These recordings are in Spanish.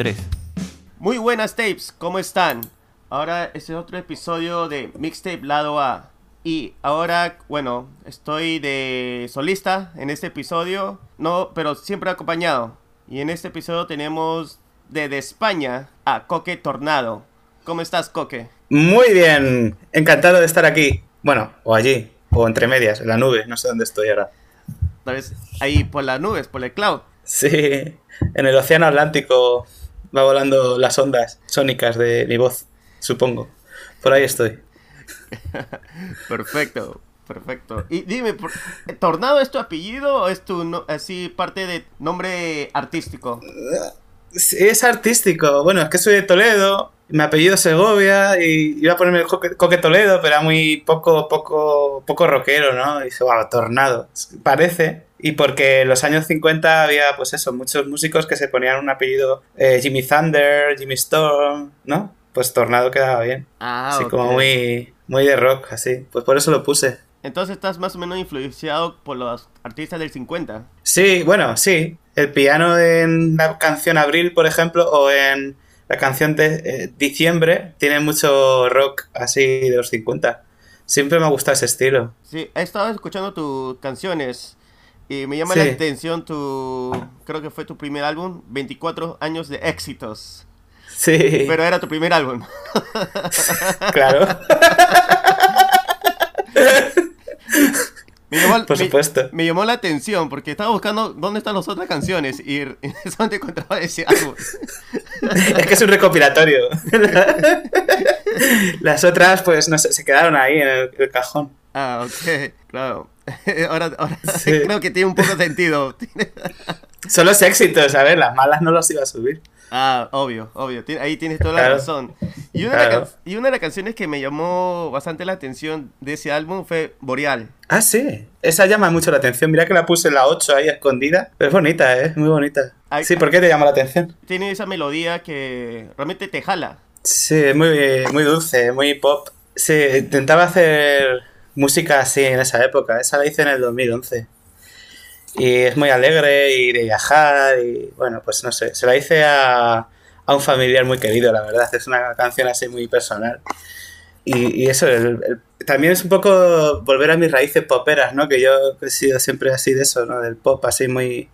2003. Muy buenas tapes, ¿cómo están? Ahora este es otro episodio de Mixtape Lado A. Y ahora, bueno, estoy de solista en este episodio, no, pero siempre acompañado. Y en este episodio tenemos desde España a Coque Tornado. ¿Cómo estás, Coque? Muy bien, encantado de estar aquí. Bueno, o allí, o entre medias, en la nube, no sé dónde estoy ahora. Tal vez ahí por las nubes, por el cloud. Sí, en el Océano Atlántico va volando las ondas sónicas de mi voz, supongo. Por ahí estoy. perfecto, perfecto. Y dime, ¿Tornado es tu apellido o es tu así parte de nombre artístico? Sí, es artístico. Bueno, es que soy de Toledo, mi apellido es Segovia y iba a ponerme Coque, Toledo, pero era muy poco, poco, poco rockero, ¿no? Y dije, wow, Tornado. Parece, y porque en los años 50 había, pues eso, muchos músicos que se ponían un apellido eh, Jimmy Thunder, Jimmy Storm, ¿no? Pues Tornado quedaba bien. Ah, así como muy, muy de rock, así. Pues por eso lo puse. Entonces estás más o menos influenciado por los artistas del 50. Sí, bueno, sí. El piano en la canción Abril, por ejemplo, o en la canción de eh, Diciembre, tiene mucho rock así de los 50. Siempre me ha gustado ese estilo. Sí, he estado escuchando tus canciones y me llama la atención tu, creo que fue tu primer álbum, 24 años de éxitos. Sí. Pero era tu primer álbum. claro. Me llamó, Por supuesto. Me, llamó la atención porque estaba buscando dónde están las otras canciones y, solamente encontraba ese álbum. es que es un recopilatorio. las otras, pues, no sé, se quedaron ahí en el cajón. Ah, ok, claro. ahora, creo que tiene un poco sentido. Son los éxitos, a ver, las malas no los iba a subir. Ah, obvio, obvio. Ahí tienes toda la razón. Y una, de y una de las canciones que me llamó bastante la atención de ese álbum fue Boreal. Ah, sí. Esa llama mucho la atención. Mira que la puse en la 8 ahí escondida. Pero es bonita, ¿eh? Muy bonita. sí, ¿por qué te llama la atención? Tiene esa melodía que realmente te jala. Sí, es muy, muy dulce, muy pop. Sí, intentaba hacer música así en esa época. Esa la hice en el 2011. Y es muy alegre y de viajar y bueno, pues no sé, se la hice a, un familiar muy querido, la verdad. Es una canción así muy personal. Y, eso, también es un poco volver a mis raíces poperas, ¿no? Que yo he sido siempre así de eso, ¿no? Del pop así muy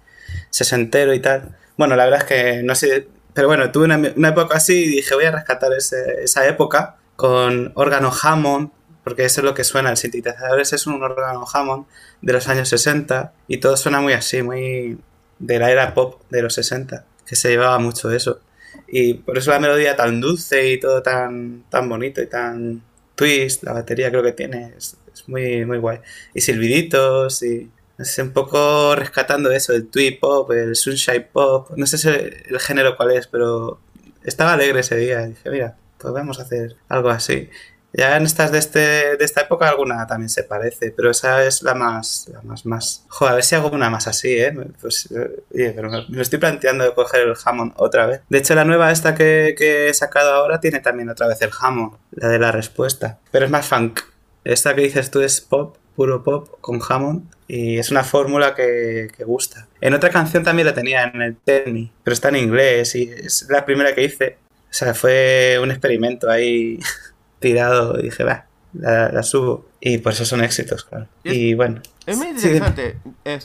sesentero y tal. Bueno, la verdad es que no sé, pero bueno, tuve una, época así y dije voy a rescatar esa época con órgano Hammond, porque eso es lo que suena. El sintetizador ese es un órgano Hammond de los años 60 y todo suena muy así, muy de la era pop de los 60, que se llevaba mucho eso. Y por eso la melodía tan dulce y todo tan, tan bonito y tan twist, la batería creo que tiene, es, muy, muy guay. Y silbiditos y... Sé, un poco rescatando eso, el twee pop, el sunshine pop, no sé el género cuál es, pero estaba alegre ese día. Dije, mira, pues vamos a hacer algo así. Ya en estas de, este, de esta época alguna también se parece, pero esa es la más, la más, más... Joder, a ver si hago una más así, ¿eh? Pues, eh, pero me, estoy planteando de coger el Hammond otra vez. De hecho, la nueva esta que, que, he sacado ahora tiene también otra vez el Hammond, la de la respuesta. Pero es más funk. Esta que dices tú es pop, puro pop, con Hammond. Y es una fórmula que, que gusta. En otra canción también la tenía en el Tell pero está en inglés y es la primera que hice. O sea, fue un experimento ahí tirado y dije, va, la, subo. Y por eso son éxitos, claro. y bueno. Es muy interesante.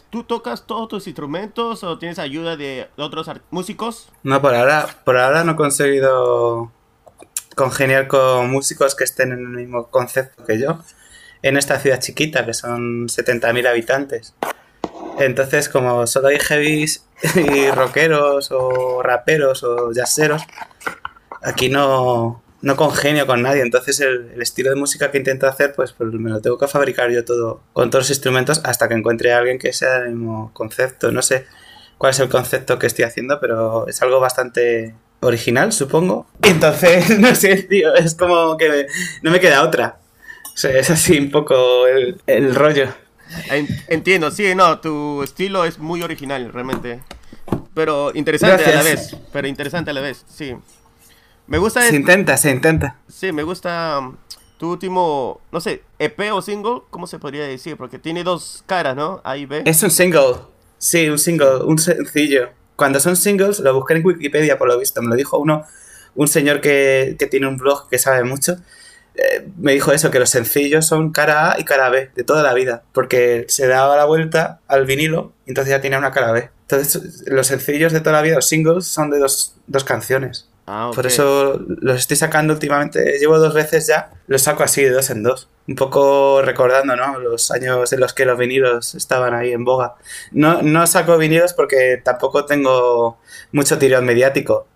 ¿Tú tocas todos tus instrumentos o tienes ayuda de otros músicos? No, por ahora, por ahora no he conseguido congeniar con músicos que estén en el mismo concepto que yo. En esta ciudad chiquita, que son 70.000 habitantes. Entonces, como solo hay heavies y rockeros o raperos o jazzeros, aquí no, no congenio con nadie. Entonces el, estilo de música que intento hacer, pues, pues, me lo tengo que fabricar yo todo con todos los instrumentos hasta que encuentre a alguien que sea el mismo concepto. No sé cuál es el concepto que estoy haciendo, pero es algo bastante original, supongo. Entonces, no sé, tío, es como que no me queda otra. O sea, es así un poco el, rollo. Entiendo, sí, no, tu estilo es muy original, realmente. Pero interesante a la vez. Pero interesante a la vez, sí. Me gusta. Se intenta, se intenta. Sí, me gusta um, tu último, no sé, EP o single, ¿cómo se podría decir? Porque tiene dos caras, ¿no? A y B. Es un single. Sí, un single, un sencillo. cuando son singles, lo busqué en Wikipedia por lo visto, me lo dijo uno, un señor que, que tiene un blog que sabe mucho, eh, me dijo eso, que los sencillos son cara A y cara B de toda la vida, porque se daba la vuelta al vinilo y entonces ya tiene una cara B. Entonces los sencillos de toda la vida, los singles, son de dos, dos canciones. Ah, Por ok. eso los estoy sacando últimamente, llevo dos veces ya, los saco así de dos en dos. Un poco recordando, ¿no? Los años en los que los vinilos estaban ahí en boga. No, no saco vinilos porque tampoco tengo mucho tirón mediático.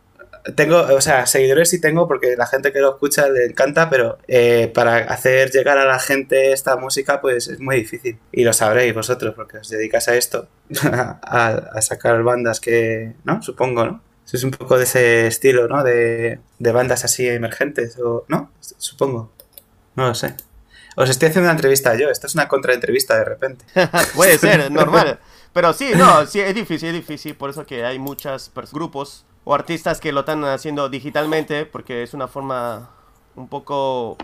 Tengo, o sea, seguidores sí tengo porque la gente que lo escucha le encanta, pero eh, para hacer llegar a la gente esta música, pues es muy difícil. Y lo sabréis vosotros, porque os dedicáis a esto, a, a sacar bandas que, ¿no? Supongo, ¿no? Es un poco de ese estilo, ¿no? De, de bandas así emergentes, o ¿no? Supongo. No lo sé. Os estoy haciendo una entrevista yo, esto es una contraentrevista de repente. Puede ser, normal. Pero sí, no, sí, es difícil, es difícil. Por eso que hay muchos grupos o artistas que lo están haciendo digitalmente, porque es una forma un poco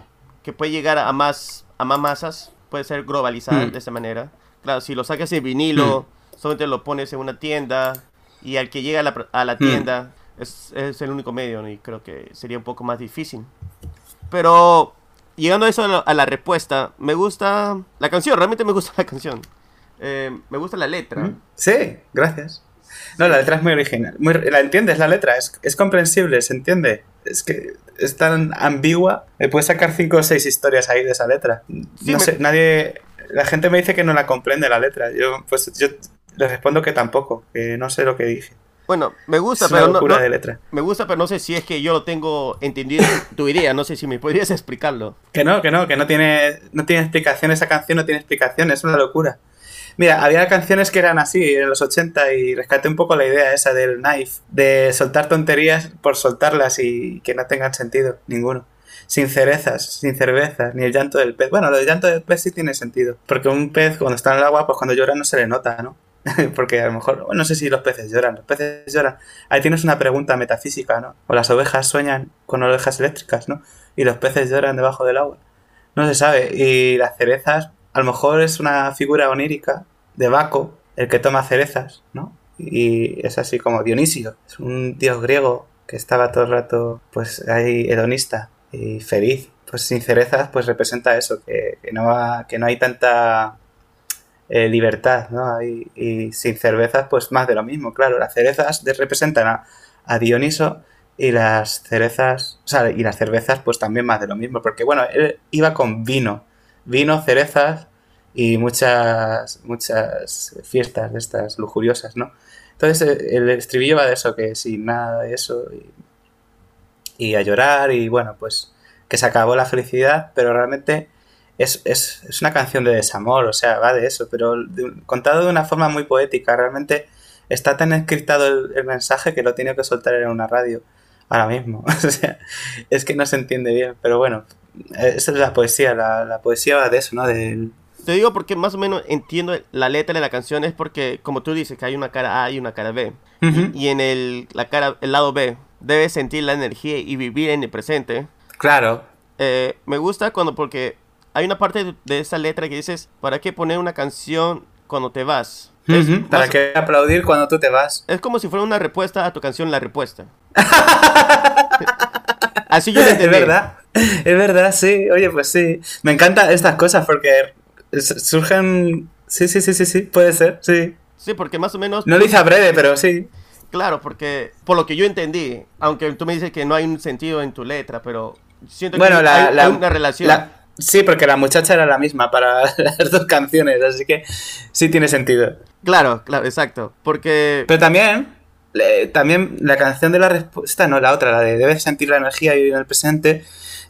que puede llegar a más, a más masas, puede ser globalizada Mm. de esa manera. Claro, si lo sacas en vinilo, solamente lo pones en una tienda y al que llega a la, a la tienda es, es el único medio ¿no? y creo que sería un poco más difícil. Pero llegando a eso a la, a la respuesta, me gusta la canción, realmente me gusta la canción. Eh, me gusta la letra. Sí, gracias. No, la letra es muy original. Muy, la entiendes, la letra, es, es comprensible, se entiende. Es que es tan ambigua. Me puedes sacar cinco o seis historias ahí de esa letra. Sí, no me- sé, nadie. La gente me dice que no la comprende la letra. Yo, pues, yo les respondo que tampoco, que no sé lo que dije. Bueno, me gusta, Es una pero no- de letra. me gusta, pero no sé si es que yo lo tengo entendido tu idea, no sé si me podrías explicarlo. Que no, que no, que no tiene, no tiene explicación. Esa canción no tiene explicación, es una locura. Mira, había canciones que eran así en los 80 y rescaté un poco la idea esa del knife, de soltar tonterías por soltarlas y que no tengan sentido ninguno. Sin cerezas, sin cervezas, ni el llanto del pez. Bueno, lo del llanto del pez sí tiene sentido, porque un pez cuando está en el agua, pues cuando llora no se le nota, ¿no? porque a lo mejor, no sé si los peces lloran, los peces lloran. Ahí tienes una pregunta metafísica, ¿no? O las ovejas sueñan con ovejas eléctricas, ¿no? Y los peces lloran debajo del agua. No se sabe. Y las cerezas, a lo mejor es una figura onírica de Baco, el que toma cerezas, ¿no? Y es así como Dionisio, es un dios griego que estaba todo el rato, pues ahí hedonista y feliz. Pues sin cerezas, pues representa eso, que, que no, va- que no hay tanta eh, libertad, ¿no? Hay- y sin cervezas, pues más de lo mismo, claro. Las cerezas representan a, a Dioniso y las cerezas, o sea, y las cervezas, pues también más de lo mismo, porque bueno, él iba con vino, vino, cerezas y muchas, muchas fiestas de estas lujuriosas, ¿no? Entonces eh, el estribillo va de eso, que sin nada de eso y, y a llorar y bueno, pues que se acabó la felicidad, pero realmente es, es, es una canción de desamor, o sea, va de eso, pero de- contado de una forma muy poética, realmente está tan encriptado el, el mensaje que lo tiene que soltar en una radio ahora mismo, o sea, es que no se entiende bien, pero bueno, esa es la poesía, la, la poesía va de eso, ¿no? Del, Te digo porque más o menos entiendo la letra de la canción es porque, como tú dices, que hay una cara A y una cara B. Ujú. Y en el, la cara, el lado B, debes sentir la energía y vivir en el presente. Claro, Eh, me gusta cuando, porque hay una parte de, esa letra que dices, ¿para qué poner una canción cuando te vas? Es, para que aplaudir cuando tú te vas. es como si fuera una respuesta a tu canción La Respuesta. Así yo lo Es entendí. verdad, es verdad, sí. Oye, pues sí. Me encantan estas cosas porque surgen. Sí, sí, sí, sí, sí. Puede ser, sí. Sí, porque más o menos... No lo hice a breve, pero sí. Claro, porque por lo que yo entendí, aunque tú me dices que no hay un sentido en tu letra, pero siento Bueno, que la, hay, la- hay una relación. la- sí, porque la muchacha era la misma para las dos canciones, así que sí tiene sentido. Claro, claro, exacto. Porque Pero también, le- también la canción de la respuesta, no, la otra, la de debes sentir la energía y vivir en el presente,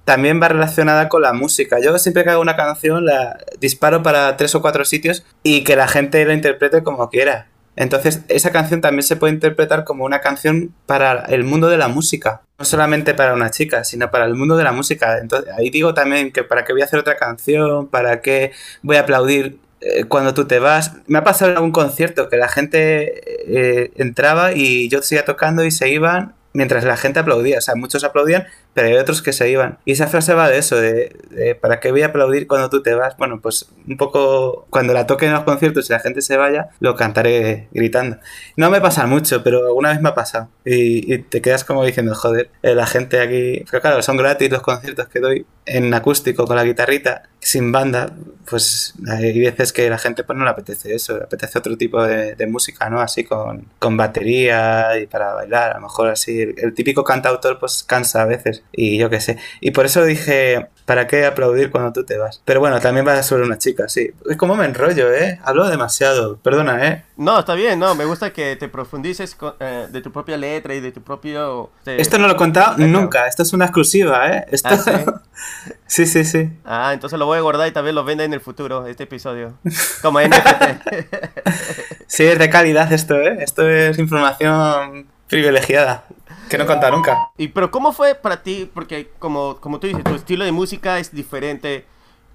también va relacionada con la música. Yo siempre que hago una canción la disparo para tres o cuatro sitios y que la gente la interprete como quiera. Entonces, esa canción también se puede interpretar como una canción para el mundo de la música. No solamente para una chica, sino para el mundo de la música. Entonces, ahí digo también que para qué voy a hacer otra canción, para qué voy a aplaudir eh, cuando tú te vas. Me ha pasado en algún concierto que la gente eh, entraba y yo seguía tocando y se iban mientras la gente aplaudía. O sea, muchos aplaudían, pero hay otros que se iban. Y esa frase va de eso, de, ¿para qué voy a aplaudir cuando tú te vas? Bueno, pues un poco cuando la toquen en los conciertos y la gente se vaya, lo cantaré gritando. No me pasa mucho, pero alguna vez me ha pasado. Y, te quedas como diciendo, joder, eh, la gente aquí... Pero claro, son gratis los conciertos que doy en acústico con la guitarrita, sin banda, pues hay veces que la gente pues no le apetece eso, le apetece otro tipo de, música, ¿no? Así con, con, batería y para bailar, a lo mejor así. El, típico cantautor pues cansa a veces y yo qué sé. Y por eso dije, ¿para qué aplaudir cuando tú te vas? Pero bueno, también vas sobre una chica, sí. Es como me enrollo, ¿eh? Hablo demasiado, perdona, ¿eh? No, está bien, no, me gusta que te profundices eh, de tu propia letra y de tu propio... Esto no lo he contado nunca, esto es una exclusiva, ¿eh? Esto... ¿Ah, sí? sí, sí, Ah, entonces lo voy a guardar y también lo venda en el futuro, este episodio. Como NFT. sí, es de calidad esto, ¿eh? Esto es información privilegiada. Que no canta nunca. Y pero ¿cómo fue para ti? Porque como, como tú dices, tu estilo de música es diferente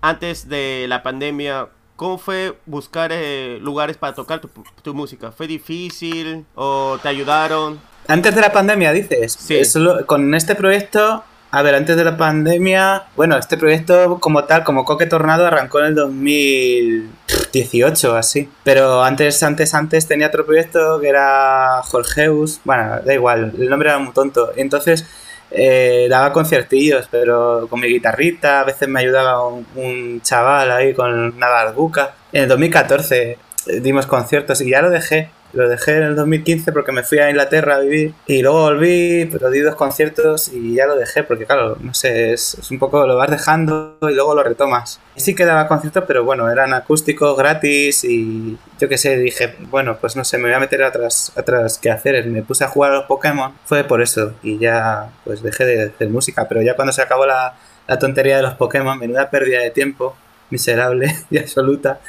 antes de la pandemia. ¿Cómo fue buscar eh, lugares para tocar tu, tu, música? ¿Fue difícil o te ayudaron? Antes de la pandemia, dices. Sí. con este proyecto a ver, antes de la pandemia, bueno, este proyecto como tal, como Coque Tornado, arrancó en el 2018 así. Pero antes, antes, antes tenía otro proyecto que era Jorgeus. Bueno, da igual, el nombre era muy tonto. Entonces eh, daba conciertillos, pero con mi guitarrita, a veces me ayudaba un, chaval ahí con una barbuca. En el 2014 dimos conciertos y ya lo dejé lo dejé en el 2015 porque me fui a Inglaterra a vivir y luego volví, pero di dos conciertos y ya lo dejé porque claro, no sé, es, un poco lo vas dejando y luego lo retomas. Y sí que daba conciertos, pero bueno, eran acústicos gratis y yo qué sé, dije, bueno, pues no sé, me voy a meter a otras, otras quehaceres. Me puse a jugar a los Pokémon, fue por eso y ya pues dejé de hacer música, pero ya cuando se acabó la, la tontería de los Pokémon, menuda pérdida de tiempo, miserable y absoluta.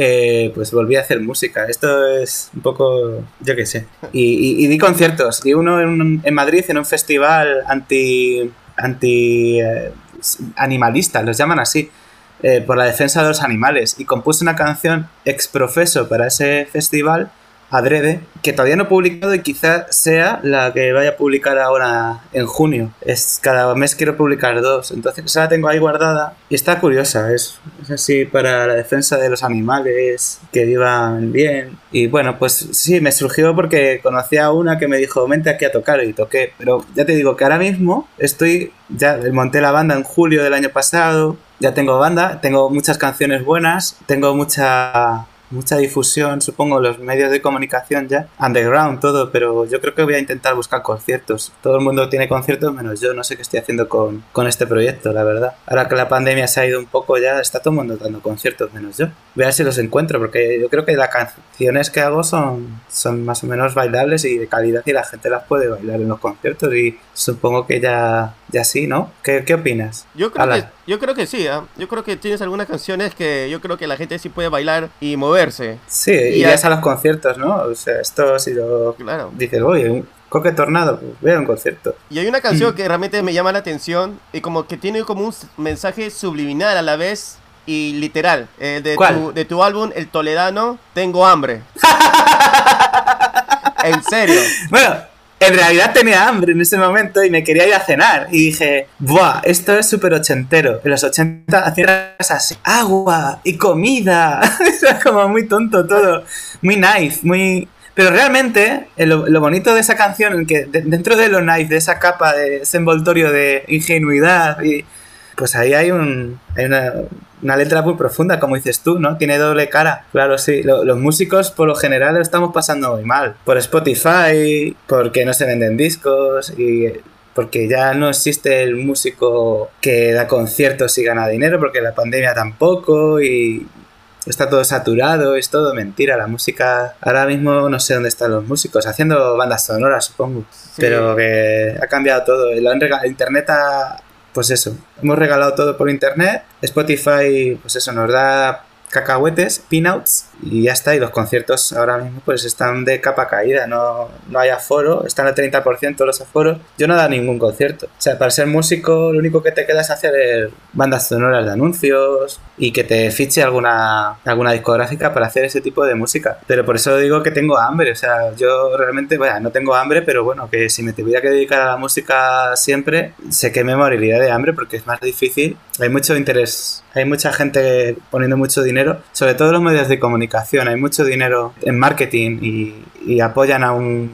Eh, pues volví a hacer música. Esto es un poco, yo qué sé. Y, di conciertos. Di uno en, en, Madrid en un festival anti, anti eh, animalista, los llaman así, eh, por la defensa de los animales. Y compuse una canción ex profeso para ese festival adrede, que todavía no he publicado y quizá sea la que vaya a publicar ahora en junio. Es cada mes quiero publicar dos, entonces esa la tengo ahí guardada y está curiosa, es, es así para la defensa de los animales, que vivan bien. Y bueno, pues sí, me surgió porque conocí a una que me dijo, vente aquí a tocar y toqué, pero ya te digo que ahora mismo estoy, ya monté la banda en julio del año pasado, ya tengo banda, tengo muchas canciones buenas, tengo mucha mucha difusión, supongo, los medios de comunicación ya, underground, todo, pero yo creo que voy a intentar buscar conciertos. Todo el mundo tiene conciertos menos yo, no sé qué estoy haciendo con, con este proyecto, la verdad. Ahora que la pandemia se ha ido un poco ya, está todo el mundo dando conciertos menos yo. Voy a ver si los encuentro, porque yo creo que las canciones que hago son, son más o menos bailables y de calidad y la gente las puede bailar en los conciertos y supongo que ya, ya sí, ¿no? ¿Qué, qué opinas? Yo creo, que, yo creo que sí, ¿eh? yo creo que tienes algunas canciones que yo creo que la gente sí puede bailar y mover Sí, y ya a los conciertos, ¿no? O sea, esto ha sido... Claro. Dices, oye, coque tornado, pues voy a un concierto. Y hay una canción que realmente me llama la atención y como que tiene como un mensaje subliminal a la vez y literal. Eh, de, tu, de tu álbum, El Toledano, Tengo Hambre. en serio. Bueno, en realidad tenía hambre en ese momento y me quería ir a cenar. Y dije, ¡buah! Esto es súper ochentero. En los 80 hacías así, agua y comida. Era como muy tonto todo. Muy nice, muy... Pero realmente, eh, lo, bonito de esa canción, que dentro de lo nice, de esa capa, de ese envoltorio de ingenuidad, y, pues ahí hay, un, hay una, una letra muy profunda, como dices tú, ¿no? Tiene doble cara. Claro, sí. los músicos, por lo general, lo estamos pasando muy mal. Por Spotify, porque no se venden discos y porque ya no existe el músico que da conciertos y gana dinero, porque la pandemia tampoco y está todo saturado, es todo mentira. La música, ahora mismo no sé dónde están los músicos, haciendo bandas sonoras, supongo. Pero que ha cambiado todo. Internet ha, pues eso, hemos regalado todo por internet. Spotify, pues eso, nos da cacahuetes, pinouts y ya está. Y los conciertos ahora mismo pues están de capa caída, no, no hay aforo, están al 30% los aforos. Yo no he dado ningún concierto. O sea, para ser músico lo único que te queda es hacer bandas sonoras de anuncios y que te fiche alguna, alguna discográfica para hacer ese tipo de música. Pero por eso digo que tengo hambre, o sea, yo realmente, bueno, no tengo hambre, pero bueno, que si me tuviera que dedicar a la música siempre, sé que me moriría de hambre porque es más difícil. Hay mucho interés, hay mucha gente poniendo mucho dinero, sobre todo los medios de comunicación, hay mucho dinero en marketing y, apoyan a un,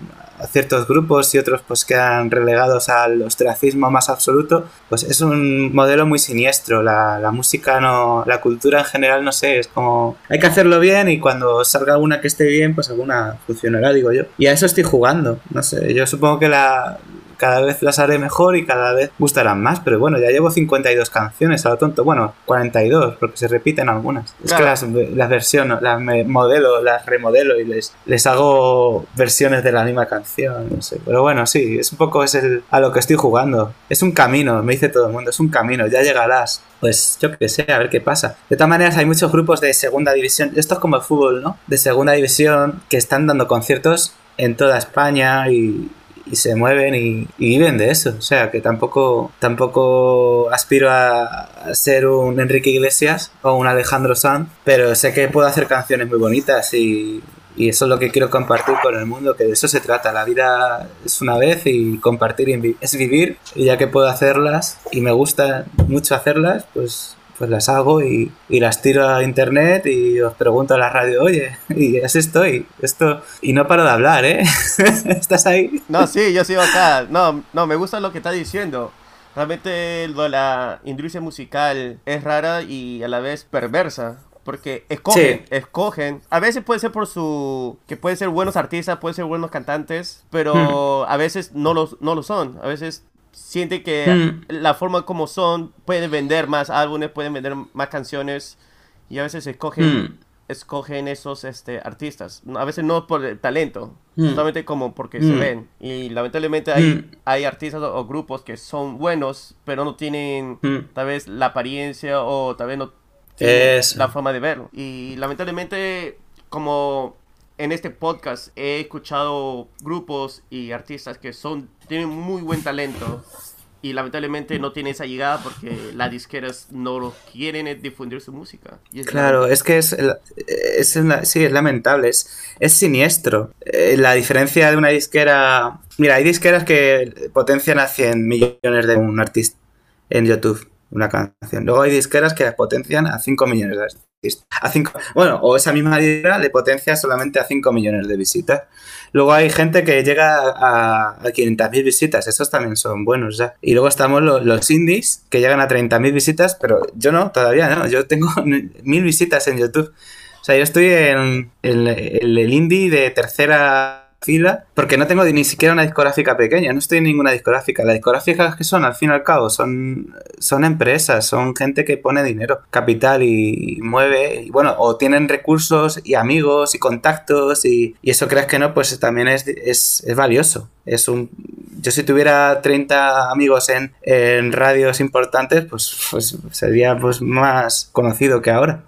ciertos grupos y otros pues quedan relegados al ostracismo más absoluto, pues es un modelo muy siniestro. La, la, música no, la cultura en general, no sé, es como hay que hacerlo bien y cuando salga una que esté bien, pues alguna funcionará, digo yo. Y a eso estoy jugando, no sé, yo supongo que la, cada vez las haré mejor y cada vez gustarán más. Pero bueno, ya llevo 52 canciones a lo tonto. Bueno, 42, porque se repiten algunas. Es que las, las versiono, las modelo, las remodelo y les, les hago versiones de la misma canción. No sé. Pero bueno, sí, es un poco es el, a lo que estoy jugando. Es un camino, me dice todo el mundo, es un camino, ya llegarás. Pues yo qué sé, a ver qué pasa. De todas maneras, hay muchos grupos de segunda división. Esto es como el fútbol, ¿no? De segunda división que están dando conciertos en toda España y, y se mueven y, viven de eso. O sea, que tampoco, tampoco aspiro a, ser un Enrique Iglesias o un Alejandro Sanz, pero sé que puedo hacer canciones muy bonitas y, y eso es lo que quiero compartir con el mundo, que de eso se trata. La vida es una vez y compartir es vivir. Y ya que puedo hacerlas y me gusta mucho hacerlas, pues pues las hago y, y, las tiro a internet y os pregunto a la radio, oye, y así estoy. Esto, y no paro de hablar, ¿eh? ¿Estás ahí? No, sí, yo sigo acá. No, no, me gusta lo que está diciendo. Realmente la industria musical es rara y a la vez perversa. Porque escogen, escogen. A veces puede ser por su. que pueden ser buenos artistas, pueden ser buenos cantantes, pero hmm. a veces no, los, no lo son. A veces siente que hmm. la forma como son pueden vender más álbumes, pueden vender más canciones y a veces escogen, hmm. escogen esos este, artistas. A veces no por el talento, hmm. solamente como porque se ven. Y lamentablemente hay, hay artistas o, grupos que son buenos, pero no tienen tal vez la apariencia o tal vez no tienen la forma de verlo. Y lamentablemente como en este podcast he escuchado grupos y artistas que son tienen muy buen talento y lamentablemente no tienen esa llegada porque las disqueras no lo quieren difundir su música. claro, es que es, es, sí, es lamentable, es, es siniestro. Eh, la diferencia de una disquera... Mira, hay disqueras que potencian a 100 millones de un artista en YouTube, una canción. Luego hay disqueras que potencian a 5 millones de a cinco, bueno, o esa misma idea le potencia solamente a 5 millones de visitas. Luego hay gente que llega a, a 500.000 visitas, esos también son buenos ya. Y luego estamos los indies que llegan a 30.000 visitas, pero yo no, todavía no, yo tengo mil visitas en YouTube. O sea, yo estoy en el indie de tercera fila porque no tengo ni siquiera una discográfica pequeña, no estoy en ninguna discográfica. Las discográficas que son, al fin y al cabo, son, son empresas, son gente que pone dinero, capital y, mueve, y bueno, o tienen recursos y amigos y contactos y, eso creas que no, pues también es, es, valioso. Es un, yo si tuviera 30 amigos en, en radios importantes, pues, pues sería pues más conocido que ahora.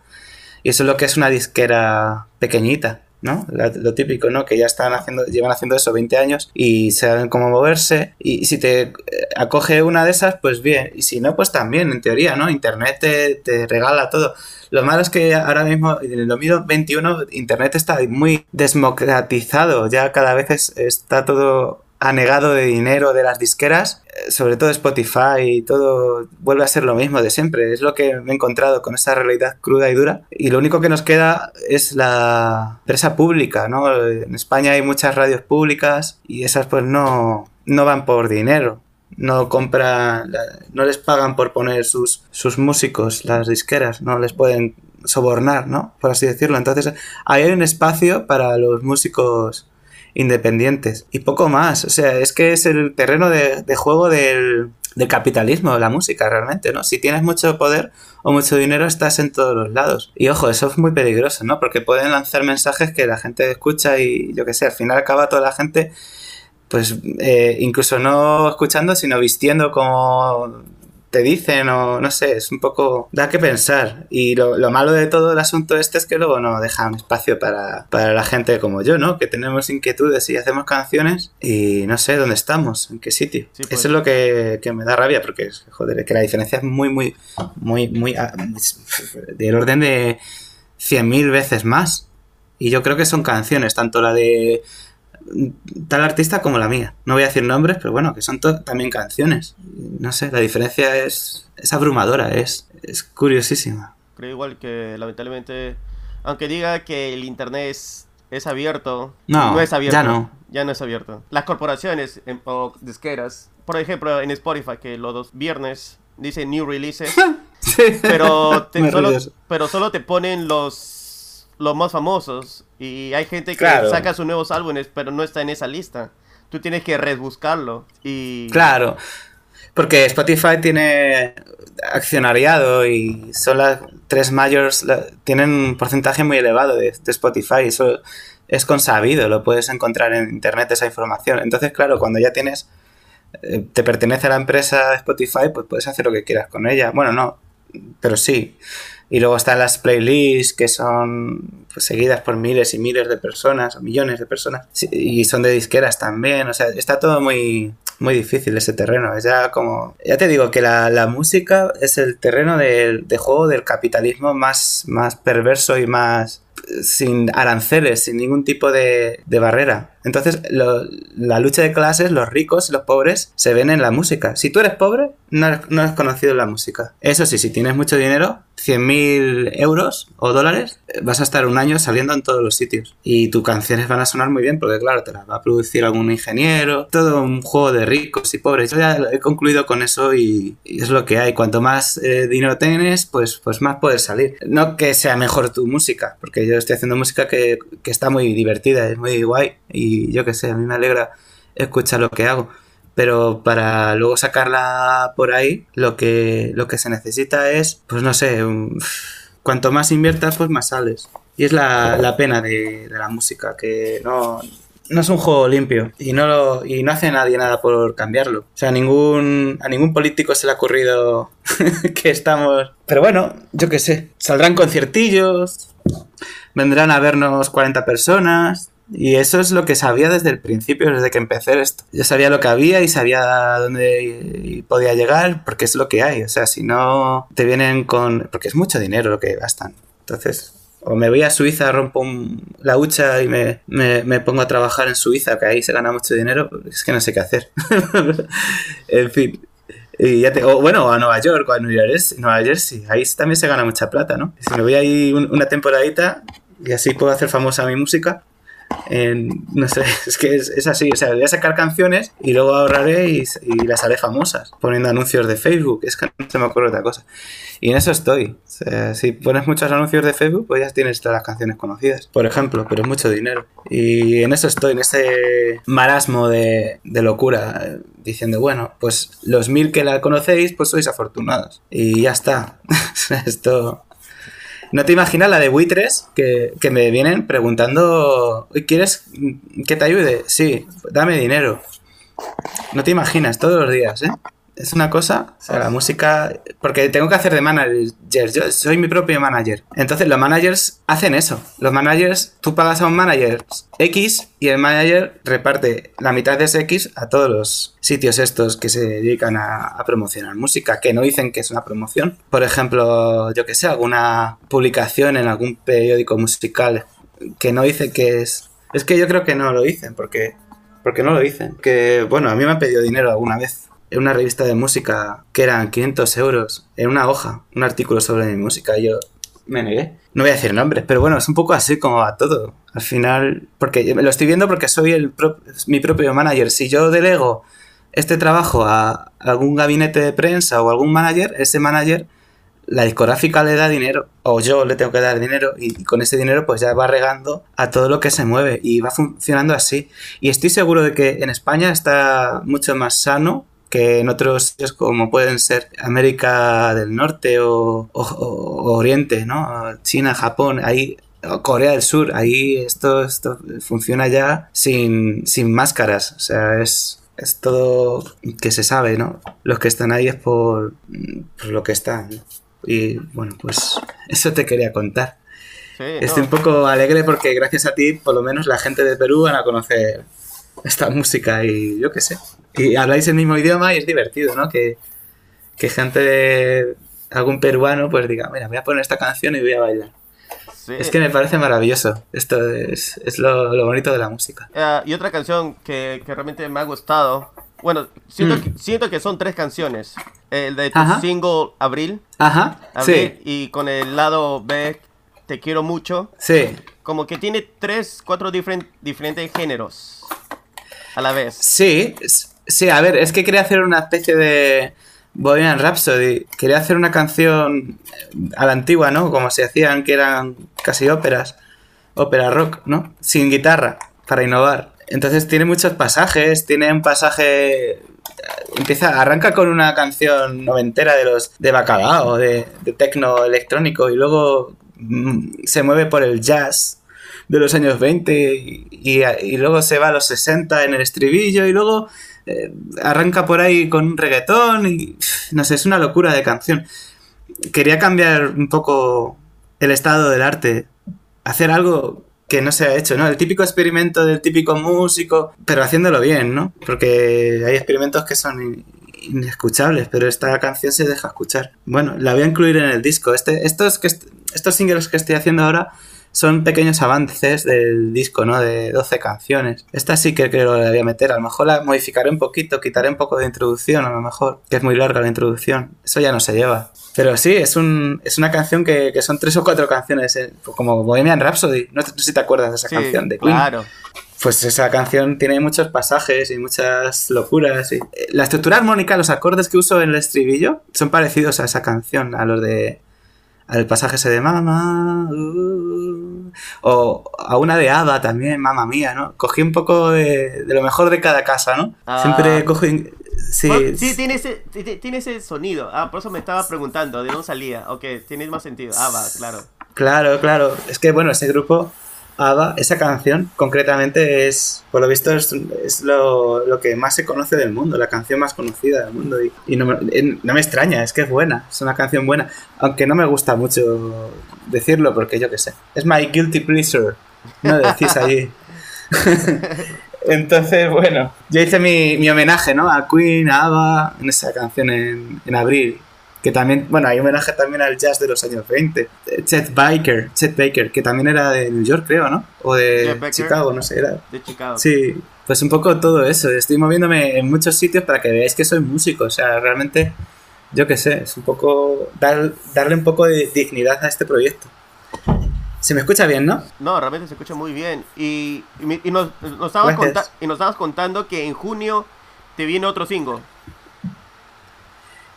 Y eso es lo que es una disquera pequeñita. ¿No? lo típico, ¿no? Que ya están haciendo, llevan haciendo eso 20 años y saben cómo moverse. Y, si te eh, acoge una de esas, pues bien. Y si no, pues también, en teoría, ¿no? Internet te, regala todo. Lo malo es que ahora mismo, en el 2021, Internet está muy democratizado. Ya cada vez está todo anegado de dinero de las disqueras, eh, sobre todo Spotify y todo vuelve a ser lo mismo de siempre. Es lo que me he encontrado con esa realidad cruda y dura. Y lo único que nos queda es la empresa pública, ¿no? En España hay muchas radios públicas y esas pues no, no van por dinero. No compran, no les pagan por poner sus, sus músicos, las disqueras, no les pueden sobornar, ¿no? Por así decirlo. Entonces, hay un espacio para los músicos independientes. Y poco más. O sea, es que es el terreno de, juego del, capitalismo, la música realmente, ¿no? Si tienes mucho poder o mucho dinero, estás en todos los lados. Y ojo, eso es muy peligroso, ¿no? Porque pueden lanzar mensajes que la gente escucha y yo qué sé, al final acaba toda la gente, pues, eh, incluso no escuchando, sino vistiendo como te dicen o no sé, es un poco... da que pensar. Y lo, lo malo de todo el asunto este es que luego no dejan espacio para, para la gente como yo, ¿no? Que tenemos inquietudes y hacemos canciones y no sé dónde estamos, en qué sitio. Sí, pues. Eso es lo que, que me da rabia porque, joder, que la diferencia es muy, muy, muy, muy... ah, del orden de 100.000 veces más. Y yo creo que son canciones, tanto la de tal artista como la mía. No voy a decir nombres, pero bueno, que son también canciones. No sé, la diferencia es, es abrumadora, es, es curiosísima. Creo igual que lamentablemente, aunque diga que el internet es, es abierto, No, es abierto. ya no. Ya no es abierto. Las corporaciones em, o disqueras, por ejemplo en Spotify, que los dos viernes dice new releases, pero, te- solo, pero solo te ponen los, los más famosos. Y hay gente que Claro. saca sus nuevos álbumes, pero no está en esa lista. Tú tienes que rebuscarlo. Y Claro, porque Spotify tiene accionariado y son las tres mayors, la- tienen un porcentaje muy elevado de, de Spotify. Eso es consabido, lo puedes encontrar en internet esa información. Entonces, claro, cuando ya tienes, eh, te pertenece a la empresa Spotify, pues puedes hacer lo que quieras con ella. Bueno, no, pero sí. Y luego están las playlists que son pues, seguidas por miles y miles de personas, o millones de personas. Y son de disqueras también. O sea, está todo muy, muy difícil ese terreno. Es ya como. Ya te digo que la, la música es el terreno del- de juego del capitalismo más, más perverso y más eh, sin aranceles, sin ningún tipo de, de barrera. Entonces, lo- la lucha de clases, los ricos y los pobres, se ven en la música. Si tú eres pobre, no eres, no eres conocido la música. Eso sí, si tienes mucho dinero, 100.000 euros o dólares, eh, vas a estar un año saliendo en todos los sitios. Y tus canciones van a sonar muy bien, porque claro, te las va a producir algún ingeniero. Todo un juego de ricos y pobres. Yo ya he concluido con eso y, y es lo que hay. Cuanto más eh, dinero tienes, pues, pues más puedes salir. No que sea mejor tu música, porque yo estoy haciendo música que, que está muy divertida, es muy guay. Y yo qué sé, a mí me alegra escuchar lo que hago. Pero para luego sacarla por ahí, lo que, lo que se necesita es, pues no sé, cuanto más inviertas, pues más sales. Y es la, la pena de, de la música, que no, no es un juego limpio y no, lo- y no hace nadie nada por cambiarlo. O sea, ningún, a ningún político se le ha ocurrido que estamos... Pero bueno, yo qué sé, saldrán conciertillos, vendrán a vernos 40 personas. Y eso es lo que sabía desde el principio, desde que empecé esto. Yo sabía lo que había y sabía dónde podía llegar, porque es lo que hay. O sea, si no te vienen con... Porque es mucho dinero lo que gastan. Entonces, o me voy a Suiza, rompo la hucha y me, me- pongo a trabajar en Suiza, que ahí se gana mucho dinero, es que no sé qué hacer. en fin. Y ya te- o bueno, a Nueva York o a Nueva Jersey, ahí también se gana mucha plata, ¿no? Si me voy ahí un- una temporadita y así puedo hacer famosa mi música, en- no sé, es que es, es así, o sea, voy a sacar canciones y luego ahorraré y, y las haré famosas, poniendo anuncios de Facebook, es que no se me ocurre otra cosa. Y en eso estoy. O sea, si pones muchos anuncios de Facebook, pues ya tienes todas las canciones conocidas, por ejemplo, pero es mucho dinero. Y en eso estoy, en ese marasmo de, de locura, diciendo, bueno, pues los mil que la conocéis, pues sois afortunados. Y ya está. Esto... ¿No te imaginas la de buitres que, que me vienen preguntando, "Oye, ¿quieres que te ayude? Sí, dame dinero. No te imaginas, todos los días, ¿eh? Es una cosa, o sea, la música, porque tengo que hacer de manager, yo soy mi propio manager. Entonces los managers hacen eso. Los managers, tú pagas a un manager X y el manager reparte la mitad de ese X a todos los sitios estos que se dedican a, a promocionar música, que no dicen que es una promoción. Por ejemplo, yo que sé, alguna publicación en algún periódico musical que no dice que es... Es que yo creo que no lo dicen, porque, porque no lo dicen. Que, bueno, a mí me han pedido dinero alguna vez en una revista de música que eran 500 euros en una hoja, un artículo sobre mi música. Y yo me negué. No voy a decir nombres, pero bueno, es un poco así como a todo. Al final, porque lo estoy viendo porque soy el mi propio manager. Si yo delego este trabajo a algún gabinete de prensa o algún manager, ese manager, la discográfica le da dinero, o yo le tengo que dar dinero, y con ese dinero pues ya va regando a todo lo que se mueve y va funcionando así. Y estoy seguro de que en España está mucho más sano que en otros sitios como pueden ser América del Norte o, o- o Oriente, ¿no? China, Japón, ahí Corea del Sur, ahí esto, esto funciona ya sin, sin máscaras, o sea, es, es todo que se sabe, ¿no? Los que están ahí es por, por lo que están. ¿no? Y bueno, pues eso te quería contar. Sí, Estoy no. un poco alegre porque gracias a ti, por lo menos la gente de Perú van a conocer esta música y yo qué sé. Y habláis el mismo idioma y es divertido, ¿no? Que, que gente de algún peruano pues diga, mira, voy a poner esta canción y voy a bailar. Sí. Es que me parece maravilloso. Esto es, es lo, lo bonito de la música. Ah, y otra canción que, que realmente me ha gustado. Bueno, siento, Mm. que, siento que son tres canciones. El de tu Ajá. single Abril, Ajá, Abril sí, y con el lado B, Te quiero mucho. sí. Como que tiene tres, cuatro diferen- diferentes géneros a la vez. Sí, sí, a ver, es que quería hacer una especie de Bohemian Rhapsody. Quería hacer una canción a la antigua, ¿no? Como se hacían, que eran casi óperas, ópera rock, ¿no? Sin guitarra, para innovar. Entonces tiene muchos pasajes, tiene un pasaje... Empieza, arranca con una canción noventera de los de Bacalao, de, de tecno electrónico, y luego mm, se mueve por el jazz de los años 20 y, y- y luego se va a los 60 en el estribillo y luego eh, arranca por ahí con un reggaetón y no sé, es una locura de canción. Quería cambiar un poco el estado del arte, hacer algo que no se ha hecho, ¿no? El típico experimento del típico músico, pero haciéndolo bien, ¿no? Porque hay experimentos que son in- inescuchables, pero esta canción se deja escuchar. Bueno, la voy a incluir en el disco. Este, estos, que est- estos singles que estoy haciendo ahora son pequeños avances del disco, ¿no? De 12 canciones. Esta sí que creo que la voy a meter. A lo mejor la modificaré un poquito, quitaré un poco de introducción, a lo mejor, que es muy larga la introducción. Eso ya no se lleva. Pero sí, es, un, es una canción que, que son tres o cuatro canciones, eh, como Bohemian Rhapsody. No sé si te acuerdas de esa Sí, canción de Queen. claro. Pues esa canción tiene muchos pasajes y muchas locuras. y- eh, La estructura armónica, los acordes que uso en el estribillo son parecidos a esa canción, a los de. al pasaje ese de Mamá. uh", o a una de Ava también, Mamma Mía, ¿no? Cogí un poco de, de lo mejor de cada casa, ¿no? Ah. Siempre cojo. in- Sí, Bueno, sí, tiene ese, ti- ti- tiene ese sonido. Ah, por eso me estaba preguntando de dónde salía. Ok, tiene más sentido. Ah, va, claro. Claro, claro. Es que, bueno, ese grupo, ABBA, esa canción concretamente es, por lo visto, es, lo, que más se conoce del mundo, la canción más conocida del mundo. Y, y no, me, en- no me extraña, es que es buena, es una canción buena. Aunque no me gusta mucho decirlo, porque yo qué sé. Es my guilty pleasure, ¿no? Decís allí. Entonces, bueno, yo hice mi, mi homenaje, ¿no? A Queen, a ABBA, en esa canción en, en abril. Que también, bueno, hay homenaje también al jazz de los años 20. Eh, Chet Baker, Chet Baker, que también era de New York, creo, ¿no? O de Baker. Chicago, no sé, era. De Chicago. Sí, pues un poco todo eso. Estoy moviéndome en muchos sitios para que veáis que soy músico. O sea, realmente, yo qué sé, es un poco. Dar, darle un poco de dignidad a este proyecto. Se me escucha bien, ¿no? No, realmente se escucha muy bien. Y, y, nos, nos estabas y nos estabas contando que en junio te viene otro single.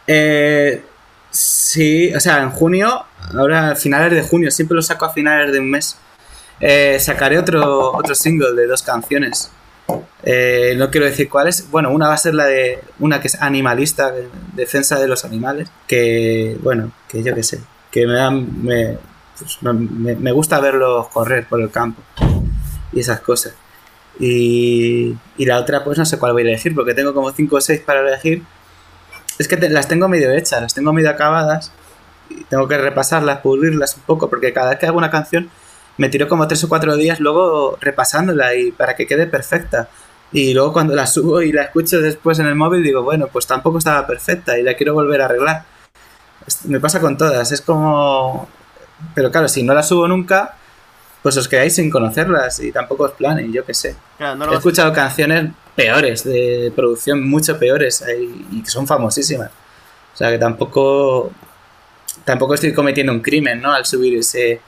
Eh, sí, o sea, en junio, ahora a finales de junio, siempre lo saco a finales de un mes. eh, sacaré otro, otro single de dos canciones. Eh, no quiero decir cuáles. Bueno, una va a ser la de una que es animalista, de- defensa de los animales. Que, bueno, que yo qué sé, que me dan. Me, pues, me, me gusta verlos correr por el campo y esas cosas. Y, y la otra, pues no sé cuál voy a elegir, porque tengo como 5 o 6 para elegir. Es que te- las tengo medio hechas, las tengo medio acabadas. Y tengo que repasarlas, pulirlas un poco, porque cada vez que hago una canción me tiro como 3 o 4 días luego repasándola y para que quede perfecta. Y luego cuando la subo y la escucho después en el móvil digo, bueno, pues tampoco estaba perfecta y la quiero volver a arreglar. Me pasa con todas, es como... Pero claro, si no la subo nunca, pues os quedáis sin conocerlas y tampoco os planen, yo qué sé. Claro, no He escuchado canciones peores, de producción mucho peores, y que son famosísimas. O sea que tampoco. Tampoco estoy cometiendo un crimen, ¿no? Al subir ese,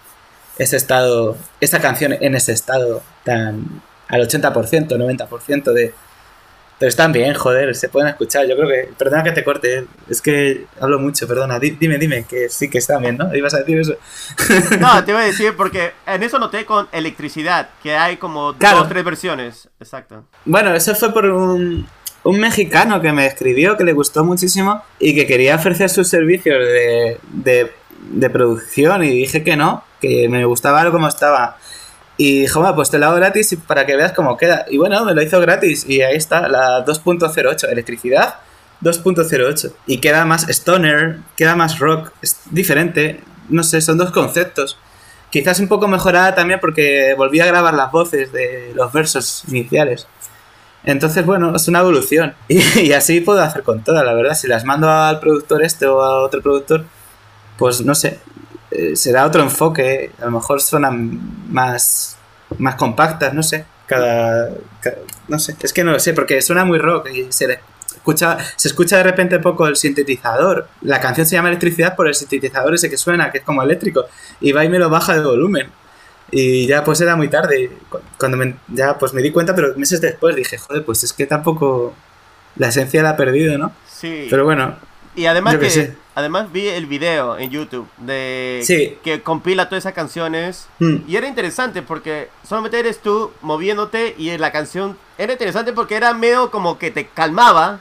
ese estado, esa canción en ese estado tan. al 80%, 90% de. Pero están bien, joder, se pueden escuchar. Yo creo que. Perdona que te corte, es que hablo mucho, perdona. Di- dime, dime, que sí que están bien, ¿no? Ibas a decir eso. No, te iba a decir porque en eso noté con electricidad, que hay como Claro. dos, tres versiones. Exacto. Bueno, eso fue por un, un mexicano que me escribió, que le gustó muchísimo y que quería ofrecer sus servicios de, de, de producción y dije que no, que me gustaba algo como estaba. Y dijo, pues te lo hago gratis para que veas cómo queda. Y bueno, me lo hizo gratis y ahí está, la 2.08, electricidad 2.08. Y queda más stoner, queda más rock, es diferente, no sé, son dos conceptos. Quizás un poco mejorada también porque volví a grabar las voces de los versos iniciales. Entonces, bueno, es una evolución. Y, así puedo hacer con todas, la verdad. Si las mando al productor este o a otro productor, pues no sé, eh, será otro enfoque. A lo mejor suenan más, más compactas, no sé. Cada, No sé, es que no lo sé, porque suena muy rock y se escucha, se escucha de repente poco el sintetizador. La canción se llama Electricidad por el sintetizador ese que suena, que es como eléctrico. Y va y me lo baja de volumen. Y ya pues era muy tarde. Cuando me, ya pues me di cuenta, pero meses después dije, joder, pues es que tampoco la esencia la ha perdido, ¿no? Sí. Pero bueno. Y además que, además vi el video en YouTube de que compila todas esas canciones hmm. y era interesante porque solamente eres tú moviéndote y la canción era interesante porque era medio como que te calmaba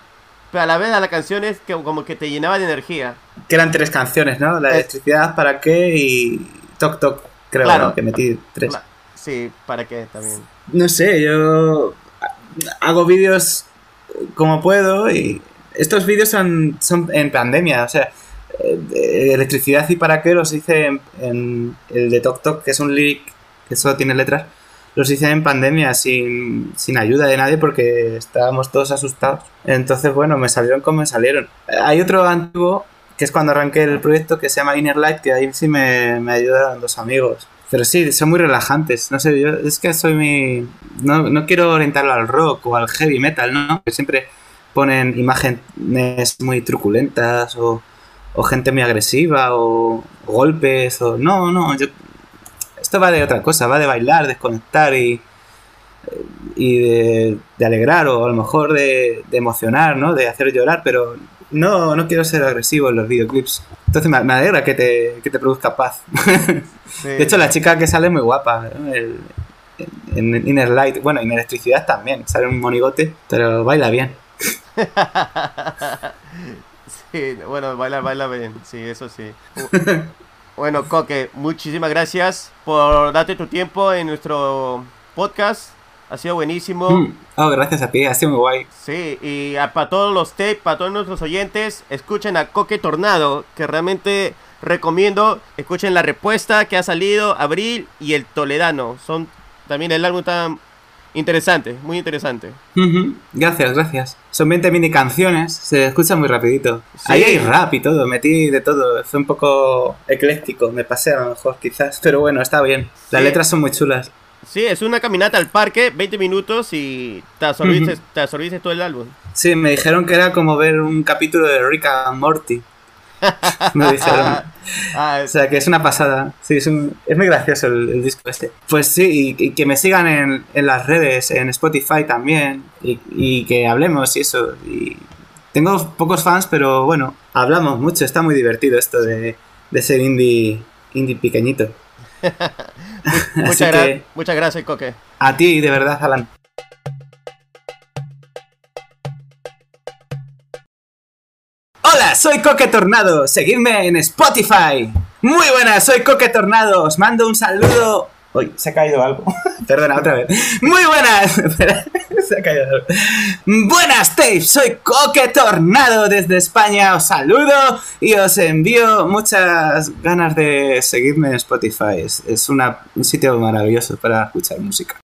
pero a la vez a la canción es que como que te llenaba de energía. Que eran tres canciones, ¿no? La electricidad, ¿para qué? Y Toc Toc, creo, claro. Que metí tres. Sí, ¿para qué también? No sé, yo hago vídeos como puedo y estos vídeos son, son en pandemia, o sea, eh, electricidad y para qué los hice en, el de Toc Toc, que es un lyric que solo tiene letras los hice en pandemia sin, ayuda de nadie porque estábamos todos asustados. Entonces, bueno, me salieron como me salieron. Hay otro antiguo que es cuando arranqué el proyecto que se llama Inner Light, que ahí sí me, me ayudaron dos amigos. Pero sí, son muy relajantes. No sé, yo es que soy mi. No, no quiero orientarlo al rock o al heavy metal, ¿no? Que siempre ponen imágenes muy truculentas o, o gente muy agresiva o golpes o. No, no, yo esto va de otra cosa, va de bailar, desconectar y, y de, alegrar o a lo mejor de, emocionar, ¿no? De hacer llorar, pero no, no quiero ser agresivo en los videoclips. Entonces me, alegra que te, que te, produzca paz. De hecho, la chica que sale es muy guapa. en Inner Light, bueno, en Electricidad también, sale un monigote, pero baila bien. sí, bueno, baila, baila bien, sí, eso sí. Bueno, Coque, muchísimas gracias por darte tu tiempo en nuestro podcast. Ha sido buenísimo. Mm. Oh, gracias a ti, ha sido muy guay. Sí, y para todos los para todos nuestros oyentes, escuchen a Coque Tornado, que realmente recomiendo. Escuchen la respuesta que ha salido, Abril y el Toledano. Son también el álbum tan Interesante, muy interesante. Gracias, gracias. Son 20 mini canciones, se escucha muy rapidito. Ahí hay rap y todo, metí de todo. Fue un poco ecléctico, me pasé a lo mejor quizás, pero bueno, está bien. Las letras son muy chulas. Sí, es una caminata al parque, 20 minutos y te absorbiste, te todo el álbum. Sí, me dijeron que era como ver un capítulo de Rick and Morty. me dijeron. Ah, o sea, que es una pasada. Sí, es, muy gracioso el, disco este. Pues sí, y, que me sigan en, las redes, en Spotify también, y, que hablemos y eso. Y tengo pocos fans, pero bueno, hablamos mucho. Está muy divertido esto de, ser indie, indie pequeñito. muchas, muchas gracias, Coque. A ti, de verdad, Alan. Soy Coque Tornado. Seguidme en Spotify. Muy buenas, soy Coque Tornado. Os mando un saludo. Uy, se ha caído algo. Perdona, otra vez. Muy buenas. se ha caído algo. Buenas, tapes. Soy Coque Tornado desde España. Os saludo y os envío muchas ganas de seguirme en Spotify. Es, un sitio maravilloso para escuchar música.